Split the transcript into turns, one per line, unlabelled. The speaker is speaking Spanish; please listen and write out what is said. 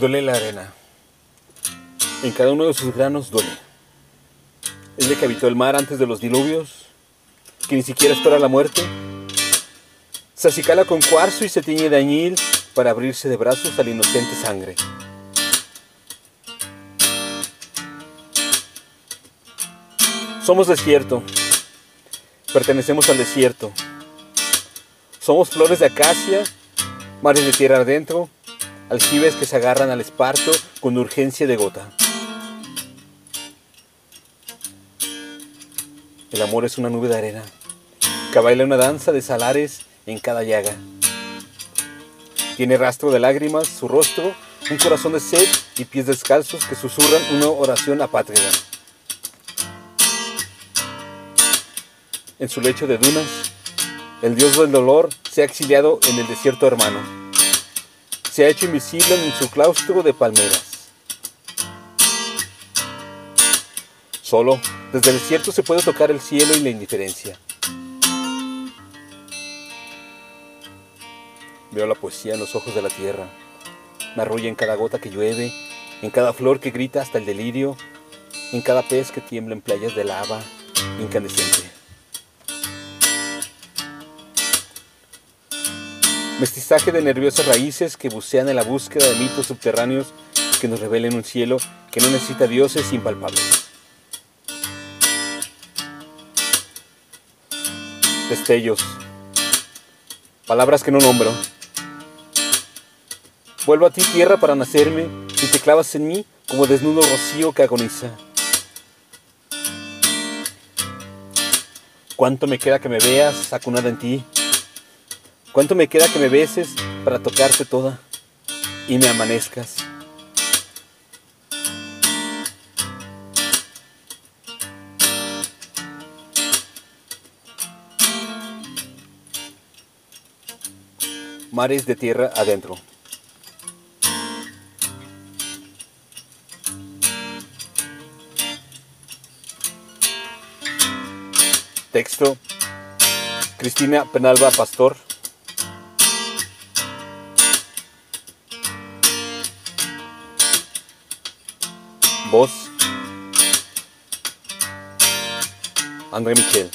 Duele la arena. En cada uno de sus granos duele. Es que habitó el mar antes de los diluvios, que ni siquiera espera la muerte. Se acicala con cuarzo y se tiñe de añil para abrirse de brazos a la inocente sangre. Somos desierto. Pertenecemos al desierto. Somos flores de acacia, mares de tierra adentro, aljibes que se agarran al esparto con urgencia de gota. El amor es una nube de arena que baila una danza de salares en cada llaga. Tiene rastro de lágrimas su rostro, un corazón de sed y pies descalzos que susurran una oración apátrida. En su lecho de dunas, el dios del dolor se ha exiliado en el desierto hermano. Se ha hecho invisible en su claustro de palmeras. Solo desde el desierto se puede tocar el cielo y la indiferencia. Veo la poesía en los ojos de la tierra. Me arrulla en cada gota que llueve, en cada flor que grita hasta el delirio, en cada pez que tiembla en playas de lava incandescente. Mestizaje de nerviosas raíces que bucean en la búsqueda de mitos subterráneos que nos revelen un cielo que no necesita dioses impalpables. Destellos. Palabras que no nombro. Vuelvo a ti tierra para nacerme y te clavas en mí como desnudo rocío que agoniza. ¿Cuánto me queda que me veas acunada en ti? ¿Cuánto me queda que me beses para tocarte toda y me amanezcas? Mares de tierra adentro. Texto Cristina Penalba Pastor. Voz André Michel.